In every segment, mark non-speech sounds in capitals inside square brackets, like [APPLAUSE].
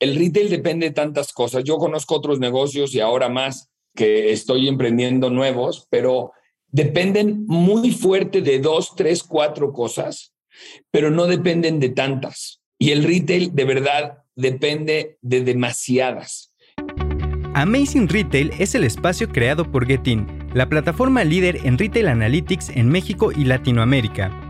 el retail depende de tantas cosas. Yo conozco otros negocios y ahora más que estoy emprendiendo nuevos, pero dependen muy fuerte de dos, tres, cuatro cosas, pero no dependen de tantas. Y el retail de verdad depende de demasiadas. Amazing Retail es el espacio creado por Getin, la plataforma líder en retail analytics en México y Latinoamérica.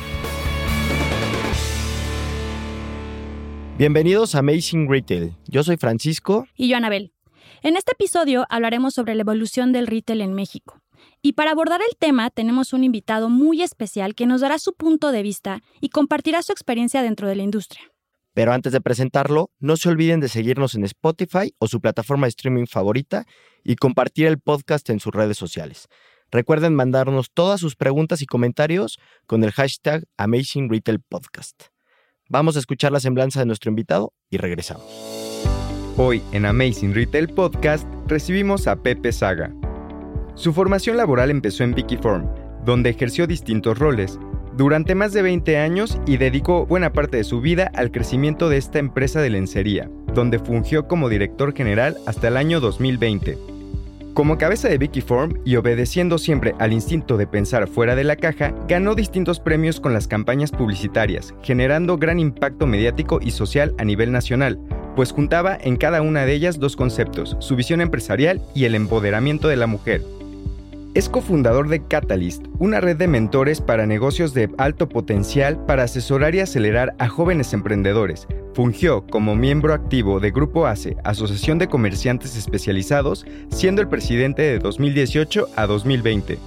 Bienvenidos a Amazing Retail. Yo soy Francisco. Y yo, Anabel. En este episodio hablaremos sobre la evolución del retail en México. Y para abordar el tema tenemos un invitado muy especial que nos dará su punto de vista y compartirá su experiencia dentro de la industria. Pero antes de presentarlo, no se olviden de seguirnos en Spotify o su plataforma de streaming favorita y compartir el podcast en sus redes sociales. Recuerden mandarnos todas sus preguntas y comentarios con el hashtag Amazing Retail Podcast. Vamos a escuchar la semblanza de nuestro invitado y regresamos. Hoy en Amazing Retail Podcast recibimos a Pepe Saga. Su formación laboral empezó en Vicky Form, donde ejerció distintos roles durante más de 20 años y dedicó buena parte de su vida al crecimiento de esta empresa de lencería, donde fungió como director general hasta el año 2020. Como cabeza de Vicky Form y obedeciendo siempre al instinto de pensar fuera de la caja, ganó distintos premios con las campañas publicitarias, generando gran impacto mediático y social a nivel nacional, pues juntaba en cada una de ellas dos conceptos, su visión empresarial y el empoderamiento de la mujer. Es cofundador de Catalyst, una red de mentores para negocios de alto potencial para asesorar y acelerar a jóvenes emprendedores. Fungió como miembro activo de Grupo ACE, Asociación de Comerciantes Especializados, siendo el presidente de 2018 a 2020.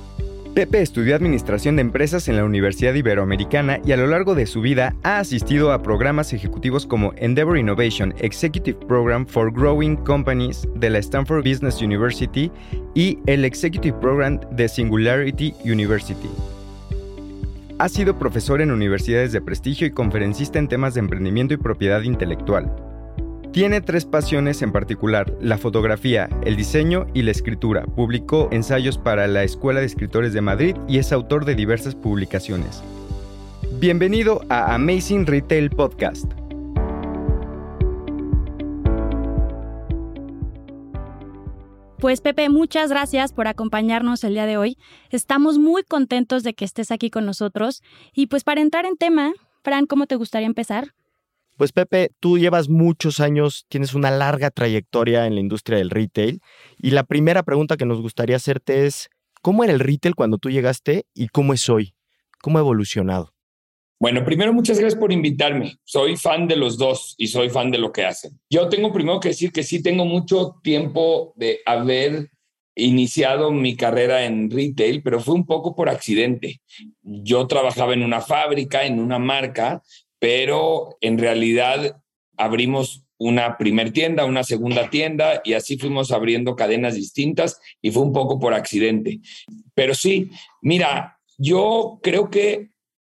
Pepe estudió Administración de Empresas en la Universidad Iberoamericana y a lo largo de su vida ha asistido a programas ejecutivos como Endeavor Innovation Executive Program for Growing Companies de la Stanford Business University y el Executive Program de Singularity University. Ha sido profesor en universidades de prestigio y conferencista en temas de emprendimiento y propiedad intelectual. Tiene tres pasiones en particular, la fotografía, el diseño y la escritura. Publicó ensayos para la Escuela de Escritores de Madrid y es autor de diversas publicaciones. Bienvenido a Amazing Retail Podcast. Pues Pepe, muchas gracias por acompañarnos el día de hoy. Estamos muy contentos de que estés aquí con nosotros. Y pues para entrar en tema, Fran, ¿cómo te gustaría empezar? Pues Pepe, tú llevas muchos años, tienes una larga trayectoria en la industria del retail y la primera pregunta que nos gustaría hacerte es, ¿cómo era el retail cuando tú llegaste y cómo es hoy? ¿Cómo ha evolucionado? Bueno, primero muchas gracias por invitarme. Soy fan de los dos y soy fan de lo que hacen. Yo tengo primero que decir que sí tengo mucho tiempo de haber iniciado mi carrera en retail, pero fue un poco por accidente. Yo trabajaba en una fábrica, en una marca, pero en realidad abrimos una primer tienda, una segunda tienda y así fuimos abriendo cadenas distintas y fue un poco por accidente. Pero sí, mira, yo creo que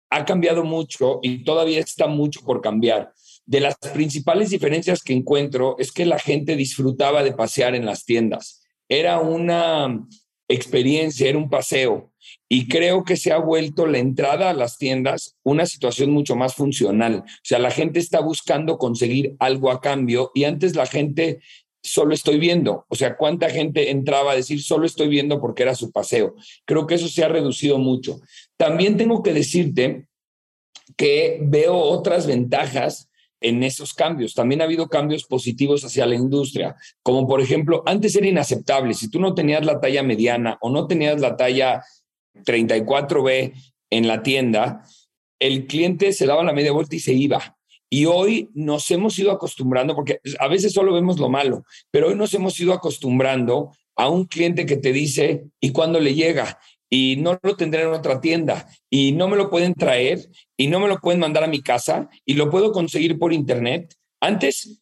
ha cambiado mucho y todavía está mucho por cambiar. De las principales diferencias que encuentro es que la gente disfrutaba de pasear en las tiendas. Era una experiencia, era un paseo. Y creo que se ha vuelto la entrada a las tiendas una situación mucho más funcional. O sea, la gente está buscando conseguir algo a cambio y antes la gente solo estoy viendo. O sea, cuánta gente entraba a decir solo estoy viendo porque era su paseo. Creo que eso se ha reducido mucho. También tengo que decirte que veo otras ventajas en esos cambios. También ha habido cambios positivos hacia la industria, como por ejemplo, antes era inaceptable, si tú no tenías la talla mediana o no tenías la talla 34B en la tienda, el cliente se daba la media vuelta y se iba. Y hoy nos hemos ido acostumbrando, porque a veces solo vemos lo malo, pero hoy nos hemos ido acostumbrando a un cliente que te dice, ¿y cuándo le llega? Y no lo tendré en otra tienda, y no me lo pueden traer, y no me lo pueden mandar a mi casa, y lo puedo conseguir por internet. Antes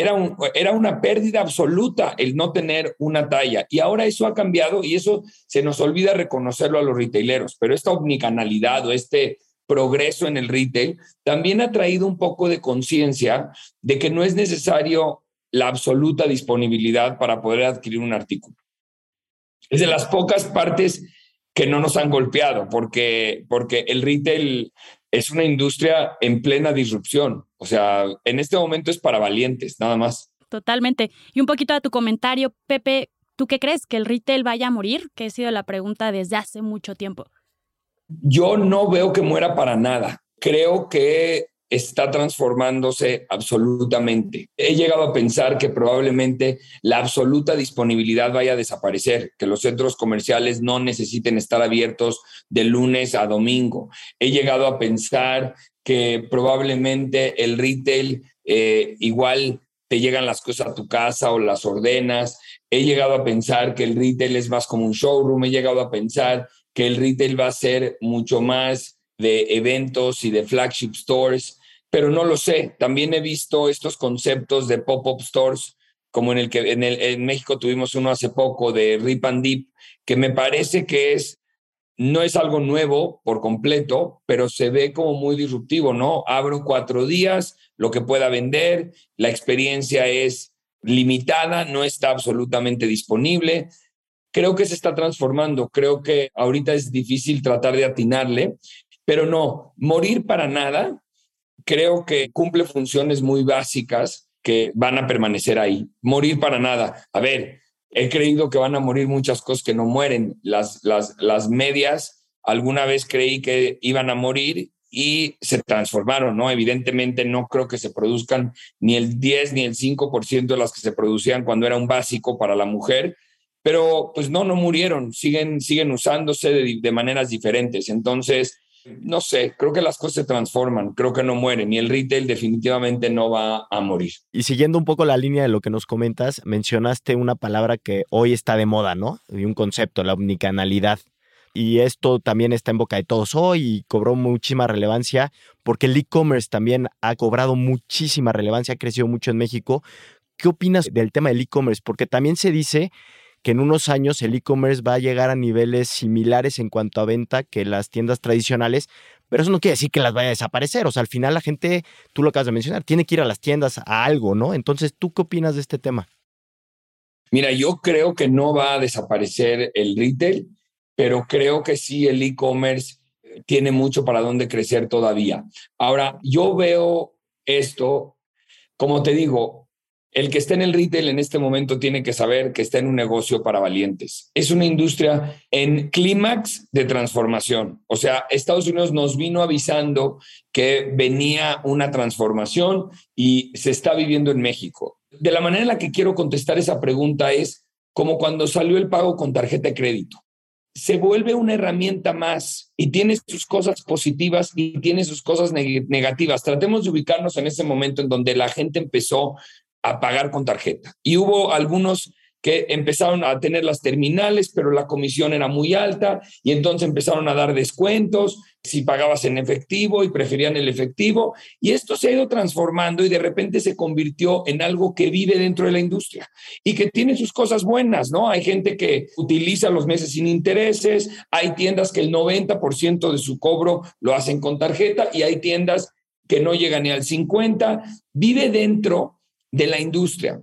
era, era una pérdida absoluta el no tener una talla. Y ahora eso ha cambiado y eso se nos olvida reconocerlo a los retaileros. Pero esta omnicanalidad o este progreso en el retail también ha traído un poco de conciencia de que no es necesario la absoluta disponibilidad para poder adquirir un artículo. Es de las pocas partes que no nos han golpeado, porque, porque el retail es una industria en plena disrupción. O sea, en este momento es para valientes, nada más. Totalmente. Y un poquito a tu comentario, Pepe, ¿tú qué crees? ¿Que el retail vaya a morir? Que ha sido la pregunta desde hace mucho tiempo. Yo no veo que muera para nada. Creo que está transformándose absolutamente. He llegado a pensar que probablemente la absoluta disponibilidad vaya a desaparecer, que los centros comerciales no necesiten estar abiertos de lunes a domingo. He llegado a pensar que probablemente el retail eh, igual te llegan las cosas a tu casa o las ordenas. He llegado a pensar que el retail es más como un showroom. He llegado a pensar que el retail va a ser mucho más de eventos y de flagship stores, pero no lo sé. También he visto estos conceptos de pop-up stores, como en el que en, el, México tuvimos uno hace poco de Rip and Deep, que me parece que es no es algo nuevo por completo, pero se ve como muy disruptivo, ¿no? Abro cuatro días, lo que pueda vender, la experiencia es limitada, no está absolutamente disponible. Creo que se está transformando, creo que ahorita es difícil tratar de atinarle, pero no, morir para nada, creo que cumple funciones muy básicas que van a permanecer ahí. Morir para nada. A ver, he creído que van a morir muchas cosas que no mueren. Las, las, las medias, alguna vez creí que iban a morir y se transformaron, ¿no? Evidentemente no creo que se produzcan ni el 10 ni el 5% de las que se producían cuando era un básico para la mujer, pero pues no, no murieron, siguen, siguen usándose de, de maneras diferentes. Entonces, no sé, creo que las cosas se transforman, creo que no mueren y el retail definitivamente no va a morir. Y siguiendo un poco la línea de lo que nos comentas, mencionaste una palabra que hoy está de moda, ¿no? Y un concepto, la omnicanalidad. Y esto también está en boca de todos hoy y cobró muchísima relevancia porque el e-commerce también ha cobrado muchísima relevancia, ha crecido mucho en México. ¿Qué opinas del tema del e-commerce? Porque también se dice que en unos años el e-commerce va a llegar a niveles similares en cuanto a venta que las tiendas tradicionales, pero eso no quiere decir que las vaya a desaparecer. O sea, al final la gente, tú lo acabas de mencionar, tiene que ir a las tiendas a algo, ¿no? Entonces, ¿tú qué opinas de este tema? Mira, yo creo que no va a desaparecer el retail, pero creo que sí el e-commerce tiene mucho para dónde crecer todavía. Ahora, yo veo esto, como te digo, el que está en el retail en este momento tiene que saber que está en un negocio para valientes. Es una industria en clímax de transformación. O sea, Estados Unidos nos vino avisando que venía una transformación y se está viviendo en México. De la manera en la que quiero contestar esa pregunta es como cuando salió el pago con tarjeta de crédito. Se vuelve una herramienta más y tiene sus cosas positivas y tiene sus cosas negativas. Tratemos de ubicarnos en ese momento en donde la gente empezó a pagar con tarjeta. Y hubo algunos que empezaron a tener las terminales, pero la comisión era muy alta y entonces empezaron a dar descuentos si pagabas en efectivo y preferían el efectivo. Y esto se ha ido transformando y de repente se convirtió en algo que vive dentro de la industria y que tiene sus cosas buenas, ¿no? Hay gente que utiliza los meses sin intereses, hay tiendas que el 90% de su cobro lo hacen con tarjeta y hay tiendas que no llegan ni al 50. Vive dentro de la industria.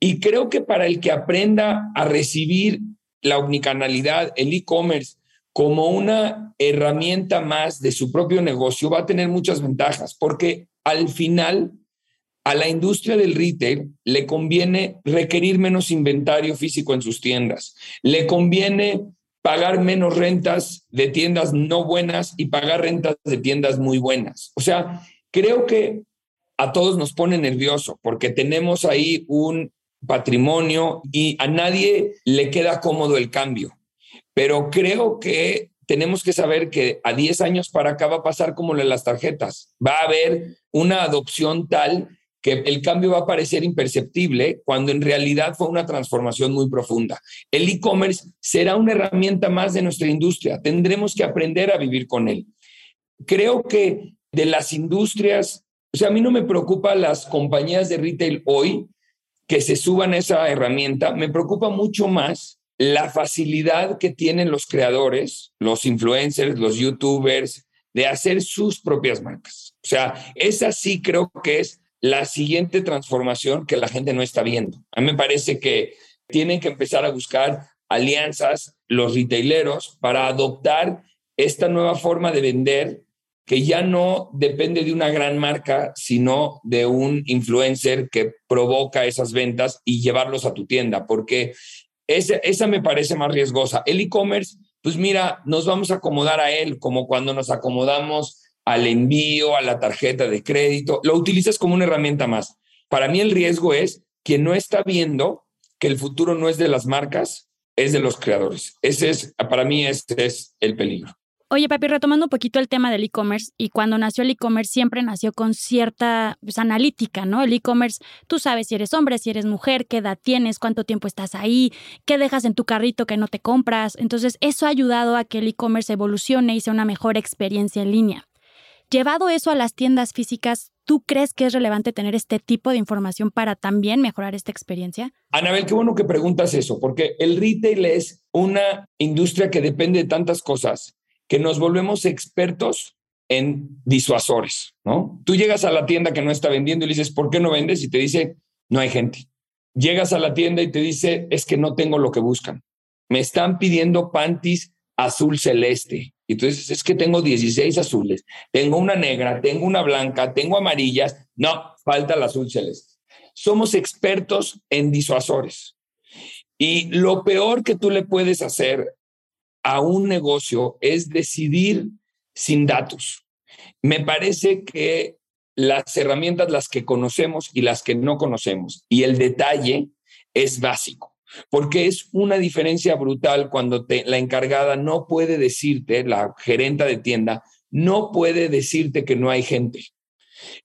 Y creo que para el que aprenda a recibir la omnicanalidad, el e-commerce, como una herramienta más de su propio negocio, va a tener muchas ventajas, porque al final a la industria del retail le conviene requerir menos inventario físico en sus tiendas, le conviene pagar menos rentas de tiendas no buenas y pagar rentas de tiendas muy buenas. O sea, creo que a todos nos pone nervioso porque tenemos ahí un patrimonio y a nadie le queda cómodo el cambio. Pero creo que tenemos que saber que a 10 años para acá va a pasar como las tarjetas. Va a haber una adopción tal que el cambio va a parecer imperceptible cuando en realidad fue una transformación muy profunda. El e-commerce será una herramienta más de nuestra industria. Tendremos que aprender a vivir con él. Creo que de las industrias O sea, a mí no me preocupa las compañías de retail hoy que se suban esa herramienta, me preocupa mucho más la facilidad que tienen los creadores, los influencers, los youtubers, de hacer sus propias marcas. O sea, esa sí creo que es la siguiente transformación que la gente no está viendo. A mí me parece que tienen que empezar a buscar alianzas los retaileros para adoptar esta nueva forma de vender que ya no depende de una gran marca, sino de un influencer que provoca esas ventas y llevarlos a tu tienda, porque esa, esa me parece más riesgosa. El e-commerce pues mira, nos vamos a acomodar a él, como cuando nos acomodamos al envío, a la tarjeta de crédito, lo utilizas como una herramienta más. Para mí el riesgo es que no está viendo que el futuro no es de las marcas, es de los creadores. Ese es, para mí, ese es el peligro. Oye, papi, retomando un poquito el tema del e-commerce, y cuando nació el e-commerce siempre nació con cierta pues, analítica, ¿no? El e-commerce, tú sabes si eres hombre, si eres mujer, qué edad tienes, cuánto tiempo estás ahí, qué dejas en tu carrito que no te compras. Entonces, eso ha ayudado a que el e-commerce evolucione y sea una mejor experiencia en línea. Llevado eso a las tiendas físicas, ¿tú crees que es relevante tener este tipo de información para también mejorar esta experiencia? Anabel, qué bueno que preguntas eso, porque el retail es una industria que depende de tantas cosas que nos volvemos expertos en disuasores, ¿no? Tú llegas a la tienda que no está vendiendo y le dices, ¿por qué no vendes? Y te dice, no hay gente. Llegas a la tienda y te dice, es que no tengo lo que buscan. Me están pidiendo panties azul celeste. Y dices, es que tengo 16 azules, tengo una negra, tengo una blanca, tengo amarillas. No, falta el azul celeste. Somos expertos en disuasores. Y lo peor que tú le puedes hacer a un negocio es decidir sin datos. Me parece que las herramientas, las que conocemos y las que no conocemos, y el detalle es básico, porque es una diferencia brutal cuando la encargada no puede decirte, la gerenta de tienda, no puede decirte que no hay gente.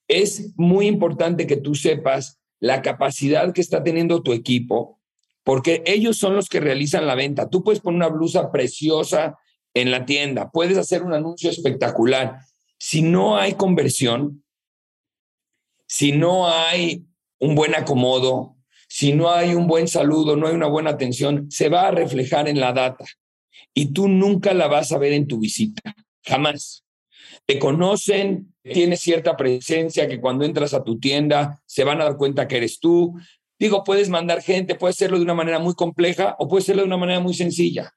Es muy importante que tú sepas la capacidad que está teniendo tu equipo, porque ellos son los que realizan la venta. Tú puedes poner una blusa preciosa en la tienda, puedes hacer un anuncio espectacular. Si no hay conversión, si no hay un buen acomodo, si no hay un buen saludo, no hay una buena atención, se va a reflejar en la data y tú nunca la vas a ver en tu visita, jamás. Te conocen, tienes cierta presencia que cuando entras a tu tienda se van a dar cuenta que eres tú, Digo, puedes mandar gente, puedes hacerlo de una manera muy compleja o puedes hacerlo de una manera muy sencilla.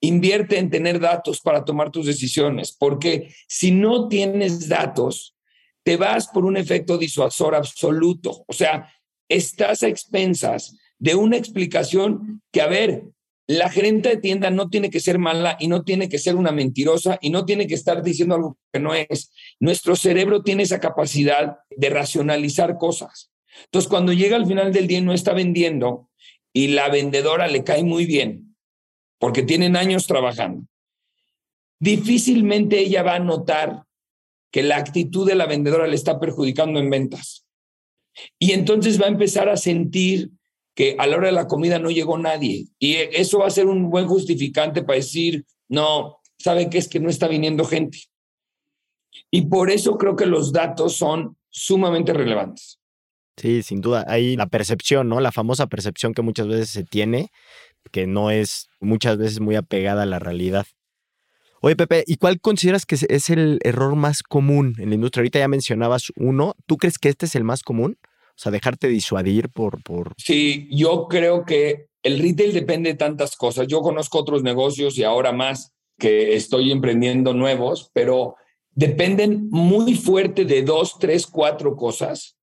Invierte en tener datos para tomar tus decisiones, porque si no tienes datos, te vas por un efecto disuasor absoluto. O sea, estás a expensas de una explicación que, a ver, la gerente de tienda no tiene que ser mala y no tiene que ser una mentirosa y no tiene que estar diciendo algo que no es. Nuestro cerebro tiene esa capacidad de racionalizar cosas. Entonces, cuando llega al final del día y no está vendiendo y la vendedora le cae muy bien, porque tienen años trabajando, difícilmente ella va a notar que la actitud de la vendedora le está perjudicando en ventas. Y entonces va a empezar a sentir que a la hora de la comida no llegó nadie. Y eso va a ser un buen justificante para decir, no, ¿sabe qué es que no está viniendo gente? Y por eso creo que los datos son sumamente relevantes. Sí, sin duda. Hay la percepción, ¿no? La famosa percepción que muchas veces se tiene, que no es muchas veces muy apegada a la realidad. Oye, Pepe, ¿y cuál consideras que es el error más común en la industria? Ahorita ya mencionabas uno. ¿Tú crees que este es el más común? O sea, dejarte disuadir por, por... Sí, yo creo que el retail depende de tantas cosas. Yo conozco otros negocios y ahora más que estoy emprendiendo nuevos, pero dependen muy fuerte de dos, tres, cuatro cosas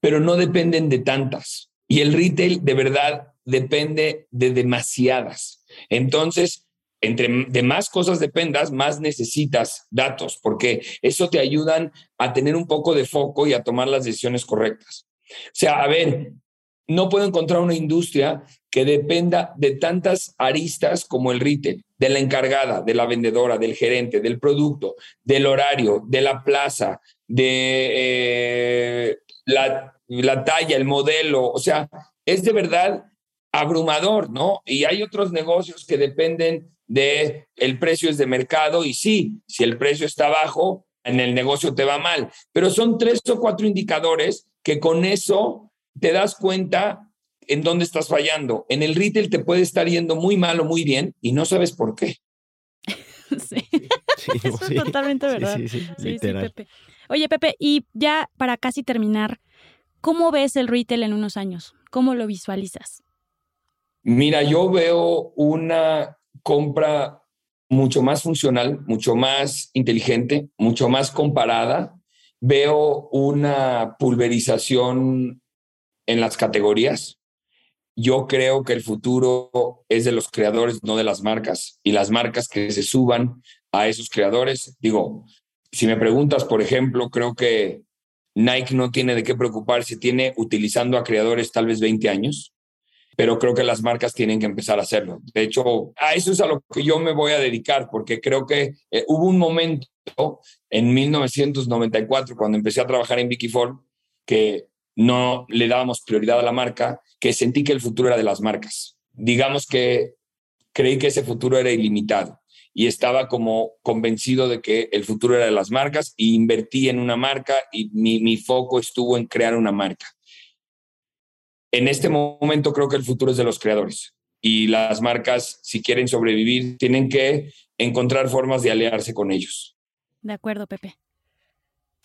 pero no dependen de tantas. Y el retail de verdad depende de demasiadas. Entonces, entre de más cosas dependas, más necesitas datos, porque eso te ayudan a tener un poco de foco y a tomar las decisiones correctas. O sea, a ver, no puedo encontrar una industria que dependa de tantas aristas como el retail, de la encargada, de la vendedora, del gerente, del producto, del horario, de la plaza, de eh, la, la talla, el modelo, o sea, es de verdad abrumador, ¿no? Y hay otros negocios que dependen de el precio es de mercado y sí, si el precio está bajo, en el negocio te va mal, pero son tres o cuatro indicadores que con eso te das cuenta en dónde estás fallando. En el retail te puede estar yendo muy mal o muy bien y no sabes por qué. [LAUGHS] Sí, eso es totalmente verdad. Sí, sí, sí, Pepe. Oye, Pepe, y ya para casi terminar, ¿cómo ves el retail en unos años? ¿Cómo lo visualizas? Mira, yo veo una compra mucho más funcional, mucho más inteligente, mucho más comparada. Veo una pulverización en las categorías. Yo creo que el futuro es de los creadores, no de las marcas, y las marcas que se suban a esos creadores. Digo, si me preguntas, por ejemplo, creo que Nike no tiene de qué preocuparse, tiene utilizando a creadores tal vez 20 años, pero creo que las marcas tienen que empezar a hacerlo. De hecho, a eso es a lo que yo me voy a dedicar, porque creo que eh, hubo un momento en 1994, cuando empecé a trabajar en Vicky Ford, que no le dábamos prioridad a la marca, que sentí que el futuro era de las marcas. Digamos que creí que ese futuro era ilimitado y estaba como convencido de que el futuro era de las marcas y invertí en una marca y mi, mi foco estuvo en crear una marca. En este momento creo que el futuro es de los creadores y las marcas, si quieren sobrevivir, tienen que encontrar formas de aliarse con ellos. De acuerdo, Pepe.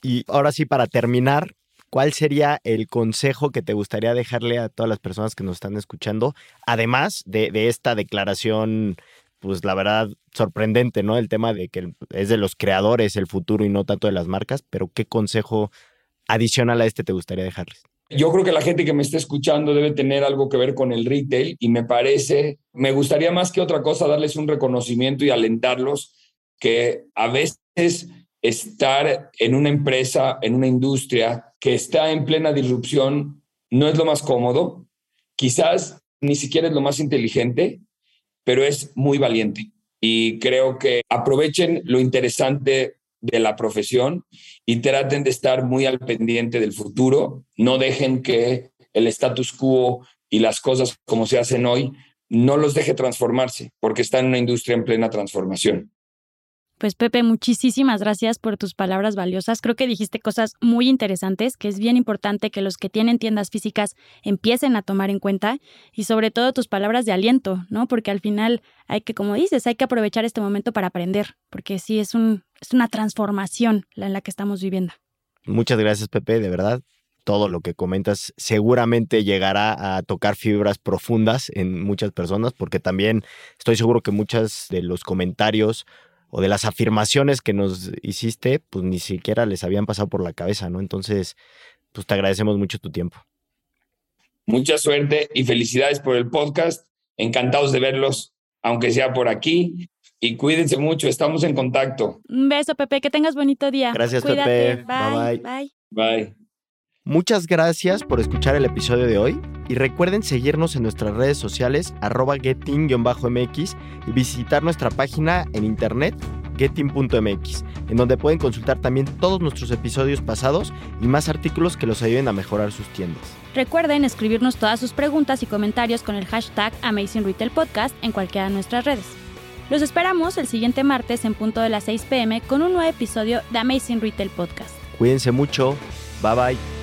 Y ahora sí, para terminar, ¿cuál sería el consejo que te gustaría dejarle a todas las personas que nos están escuchando, además de, de esta declaración pues la verdad, sorprendente, ¿no? El tema de que es de los creadores el futuro y no tanto de las marcas, pero ¿qué consejo adicional a este te gustaría dejarles? Yo creo que la gente que me está escuchando debe tener algo que ver con el retail y me parece, me gustaría más que otra cosa darles un reconocimiento y alentarlos que a veces estar en una empresa, en una industria que está en plena disrupción no es lo más cómodo, quizás ni siquiera es lo más inteligente, pero es muy valiente. Y creo que aprovechen lo interesante de la profesión y traten de estar muy al pendiente del futuro. No dejen que el status quo y las cosas como se hacen hoy no los deje transformarse, porque está en una industria en plena transformación. Pues Pepe, muchísimas gracias por tus palabras valiosas. Creo que dijiste cosas muy interesantes, que es bien importante que los que tienen tiendas físicas empiecen a tomar en cuenta y sobre todo tus palabras de aliento, ¿no? Porque al final hay que, como dices, hay que aprovechar este momento para aprender, porque sí es, un, es una transformación la en la que estamos viviendo. Muchas gracias, Pepe, de verdad. Todo lo que comentas seguramente llegará a tocar fibras profundas en muchas personas, porque también estoy seguro que muchas de los comentarios o de las afirmaciones que nos hiciste, pues ni siquiera les habían pasado por la cabeza, ¿no? Entonces, pues te agradecemos mucho tu tiempo. Mucha suerte y felicidades por el podcast. Encantados de verlos, aunque sea por aquí. Y cuídense mucho, estamos en contacto. Un beso, Pepe, que tengas bonito día. Gracias, Pepe. Bye, bye. Bye. Muchas gracias por escuchar el episodio de hoy y recuerden seguirnos en nuestras redes sociales arroba getting-mx y visitar nuestra página en internet getting.mx, en donde pueden consultar también todos nuestros episodios pasados y más artículos que los ayuden a mejorar sus tiendas. Recuerden escribirnos todas sus preguntas y comentarios con el hashtag Amazing Retail Podcast en cualquiera de nuestras redes. Los esperamos el siguiente martes en punto de las 6 pm con un nuevo episodio de Amazing Retail Podcast. Cuídense mucho. Bye bye.